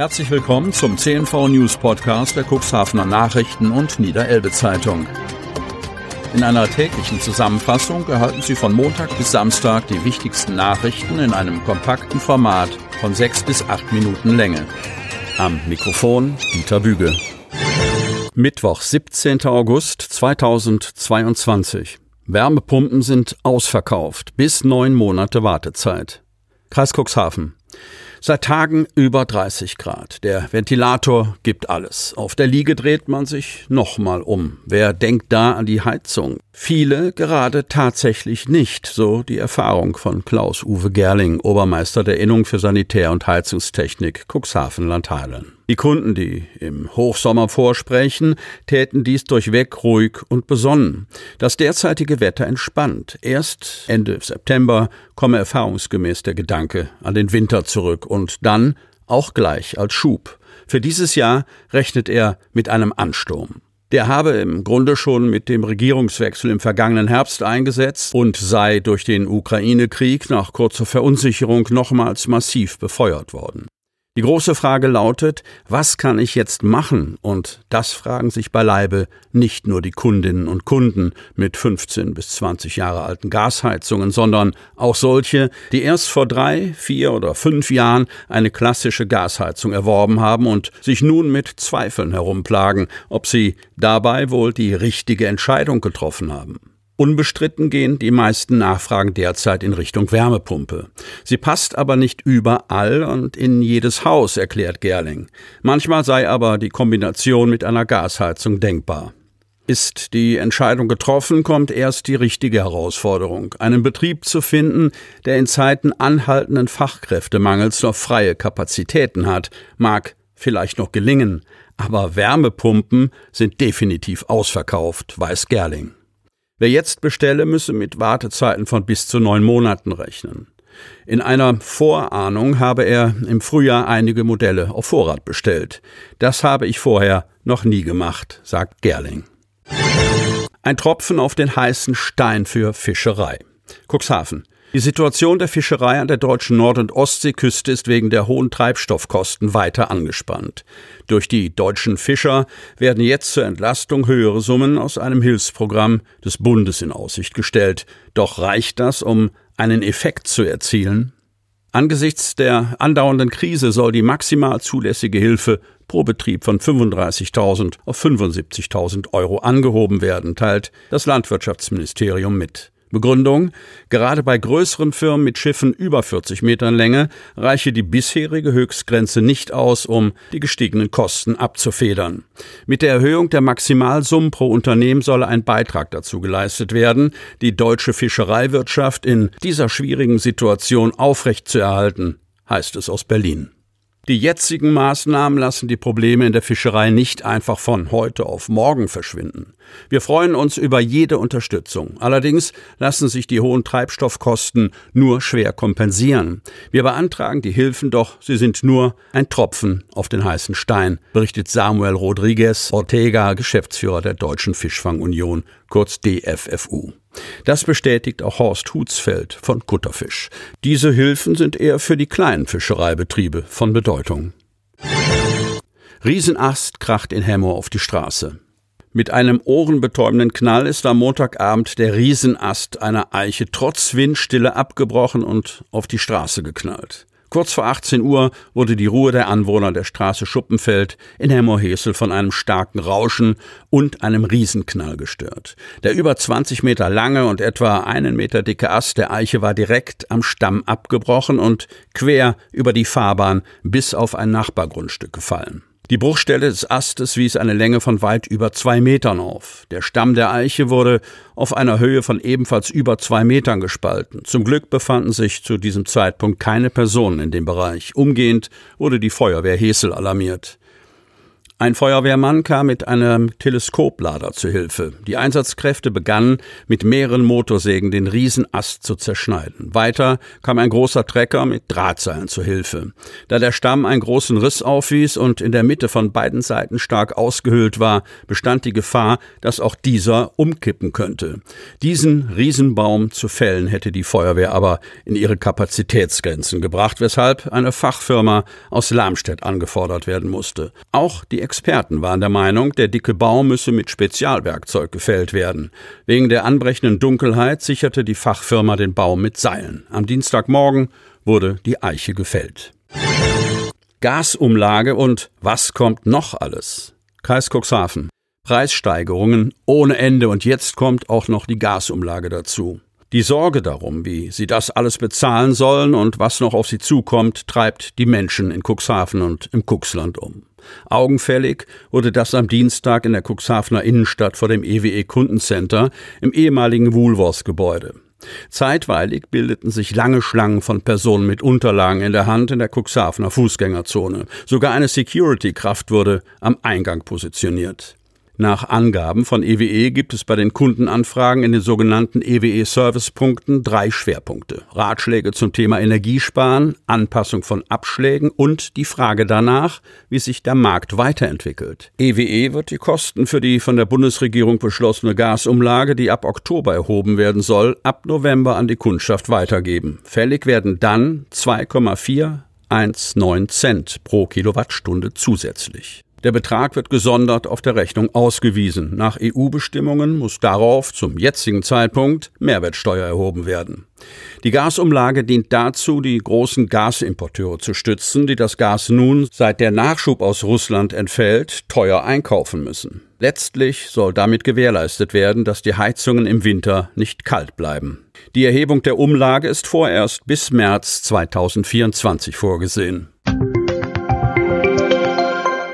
Herzlich willkommen zum CNV News Podcast der Cuxhavener Nachrichten und Niederelbe Zeitung. In einer täglichen Zusammenfassung erhalten Sie von Montag bis Samstag die wichtigsten Nachrichten in einem kompakten Format von sechs bis acht Minuten Länge. Am Mikrofon Dieter Büge. Mittwoch, 17. August 2022. Wärmepumpen sind ausverkauft. Bis neun Monate Wartezeit. Kreis Cuxhaven. Seit Tagen über 30 Grad. Der Ventilator gibt alles. Auf der Liege dreht man sich nochmal um. Wer denkt da an die Heizung? Viele gerade tatsächlich nicht, so die Erfahrung von Klaus-Uwe Gerling, Obermeister der Innung für Sanitär- und Heizungstechnik Cuxhaven-Landheilen. Die Kunden, die im Hochsommer vorsprechen, täten dies durchweg ruhig und besonnen. Das derzeitige Wetter entspannt. Erst Ende September komme erfahrungsgemäß der Gedanke an den Winter zurück und dann auch gleich als Schub. Für dieses Jahr rechnet er mit einem Ansturm. Der habe im Grunde schon mit dem Regierungswechsel im vergangenen Herbst eingesetzt und sei durch den Ukraine-Krieg nach kurzer Verunsicherung nochmals massiv befeuert worden. Die große Frage lautet, was kann ich jetzt machen? Und das fragen sich beileibe nicht nur die Kundinnen und Kunden mit 15 bis 20 Jahre alten Gasheizungen, sondern auch solche, die erst vor drei, vier oder fünf Jahren eine klassische Gasheizung erworben haben und sich nun mit Zweifeln herumplagen, ob sie dabei wohl die richtige Entscheidung getroffen haben. Unbestritten gehen die meisten Nachfragen derzeit in Richtung Wärmepumpe. Sie passt aber nicht überall und in jedes Haus, erklärt Gerling. Manchmal sei aber die Kombination mit einer Gasheizung denkbar. Ist die Entscheidung getroffen, kommt erst die richtige Herausforderung, einen Betrieb zu finden, der in Zeiten anhaltenden Fachkräftemangels noch freie Kapazitäten hat, mag vielleicht noch gelingen, aber Wärmepumpen sind definitiv ausverkauft, weiß Gerling. Wer jetzt bestelle, müsse mit Wartezeiten von bis zu neun Monaten rechnen. In einer Vorahnung habe er im Frühjahr einige Modelle auf Vorrat bestellt. Das habe ich vorher noch nie gemacht, sagt Gerling. Ein Tropfen auf den heißen Stein für Fischerei. Cuxhaven. Die Situation der Fischerei an der deutschen Nord- und Ostseeküste ist wegen der hohen Treibstoffkosten weiter angespannt. Durch die deutschen Fischer werden jetzt zur Entlastung höhere Summen aus einem Hilfsprogramm des Bundes in Aussicht gestellt. Doch reicht das, um einen Effekt zu erzielen? Angesichts der andauernden Krise soll die maximal zulässige Hilfe pro Betrieb von 35.000 auf 75.000 Euro angehoben werden, teilt das Landwirtschaftsministerium mit. Begründung, gerade bei größeren Firmen mit Schiffen über 40 Metern Länge reiche die bisherige Höchstgrenze nicht aus, um die gestiegenen Kosten abzufedern. Mit der Erhöhung der Maximalsummen pro Unternehmen solle ein Beitrag dazu geleistet werden, die deutsche Fischereiwirtschaft in dieser schwierigen Situation aufrechtzuerhalten, heißt es aus Berlin. Die jetzigen Maßnahmen lassen die Probleme in der Fischerei nicht einfach von heute auf morgen verschwinden. Wir freuen uns über jede Unterstützung. Allerdings lassen sich die hohen Treibstoffkosten nur schwer kompensieren. Wir beantragen die Hilfen, doch sie sind nur ein Tropfen auf den heißen Stein, berichtet Samuel Rodriguez Ortega, Geschäftsführer der Deutschen Fischfangunion, kurz DFFU. Das bestätigt auch Horst Hutzfeld von Kutterfisch. Diese Hilfen sind eher für die kleinen Fischereibetriebe von Bedeutung. Riesenast kracht in Hemmo auf die Straße. Mit einem ohrenbetäubenden Knall ist am Montagabend der Riesenast einer Eiche trotz Windstille abgebrochen und auf die Straße geknallt. Kurz vor 18 Uhr wurde die Ruhe der Anwohner der Straße Schuppenfeld in Hemmerhesel von einem starken Rauschen und einem Riesenknall gestört. Der über 20 Meter lange und etwa einen Meter dicke Ast der Eiche war direkt am Stamm abgebrochen und quer über die Fahrbahn bis auf ein Nachbargrundstück gefallen. Die Bruchstelle des Astes wies eine Länge von weit über zwei Metern auf. Der Stamm der Eiche wurde auf einer Höhe von ebenfalls über zwei Metern gespalten. Zum Glück befanden sich zu diesem Zeitpunkt keine Personen in dem Bereich. Umgehend wurde die Feuerwehr Hesel alarmiert. Ein Feuerwehrmann kam mit einem Teleskoplader zu Hilfe. Die Einsatzkräfte begannen, mit mehreren Motorsägen den Riesenast zu zerschneiden. Weiter kam ein großer Trecker mit Drahtseilen zu Hilfe. Da der Stamm einen großen Riss aufwies und in der Mitte von beiden Seiten stark ausgehöhlt war, bestand die Gefahr, dass auch dieser umkippen könnte. Diesen Riesenbaum zu fällen hätte die Feuerwehr aber in ihre Kapazitätsgrenzen gebracht, weshalb eine Fachfirma aus Lamstedt angefordert werden musste. Auch die Experten waren der Meinung, der dicke Baum müsse mit Spezialwerkzeug gefällt werden. Wegen der anbrechenden Dunkelheit sicherte die Fachfirma den Baum mit Seilen. Am Dienstagmorgen wurde die Eiche gefällt. Gasumlage und was kommt noch alles? Kreis Cuxhaven. Preissteigerungen ohne Ende und jetzt kommt auch noch die Gasumlage dazu. Die Sorge darum, wie sie das alles bezahlen sollen und was noch auf sie zukommt, treibt die Menschen in Cuxhaven und im Cuxland um. Augenfällig wurde das am Dienstag in der Cuxhavener Innenstadt vor dem EWE Kundencenter im ehemaligen Woolworths-Gebäude. Zeitweilig bildeten sich lange Schlangen von Personen mit Unterlagen in der Hand in der Cuxhavener Fußgängerzone. Sogar eine Security-Kraft wurde am Eingang positioniert. Nach Angaben von EWE e gibt es bei den Kundenanfragen in den sogenannten EWE-Servicepunkten drei Schwerpunkte. Ratschläge zum Thema Energiesparen, Anpassung von Abschlägen und die Frage danach, wie sich der Markt weiterentwickelt. EWE e wird die Kosten für die von der Bundesregierung beschlossene Gasumlage, die ab Oktober erhoben werden soll, ab November an die Kundschaft weitergeben. Fällig werden dann 2,419 Cent pro Kilowattstunde zusätzlich. Der Betrag wird gesondert auf der Rechnung ausgewiesen. Nach EU-Bestimmungen muss darauf zum jetzigen Zeitpunkt Mehrwertsteuer erhoben werden. Die Gasumlage dient dazu, die großen Gasimporteure zu stützen, die das Gas nun, seit der Nachschub aus Russland entfällt, teuer einkaufen müssen. Letztlich soll damit gewährleistet werden, dass die Heizungen im Winter nicht kalt bleiben. Die Erhebung der Umlage ist vorerst bis März 2024 vorgesehen.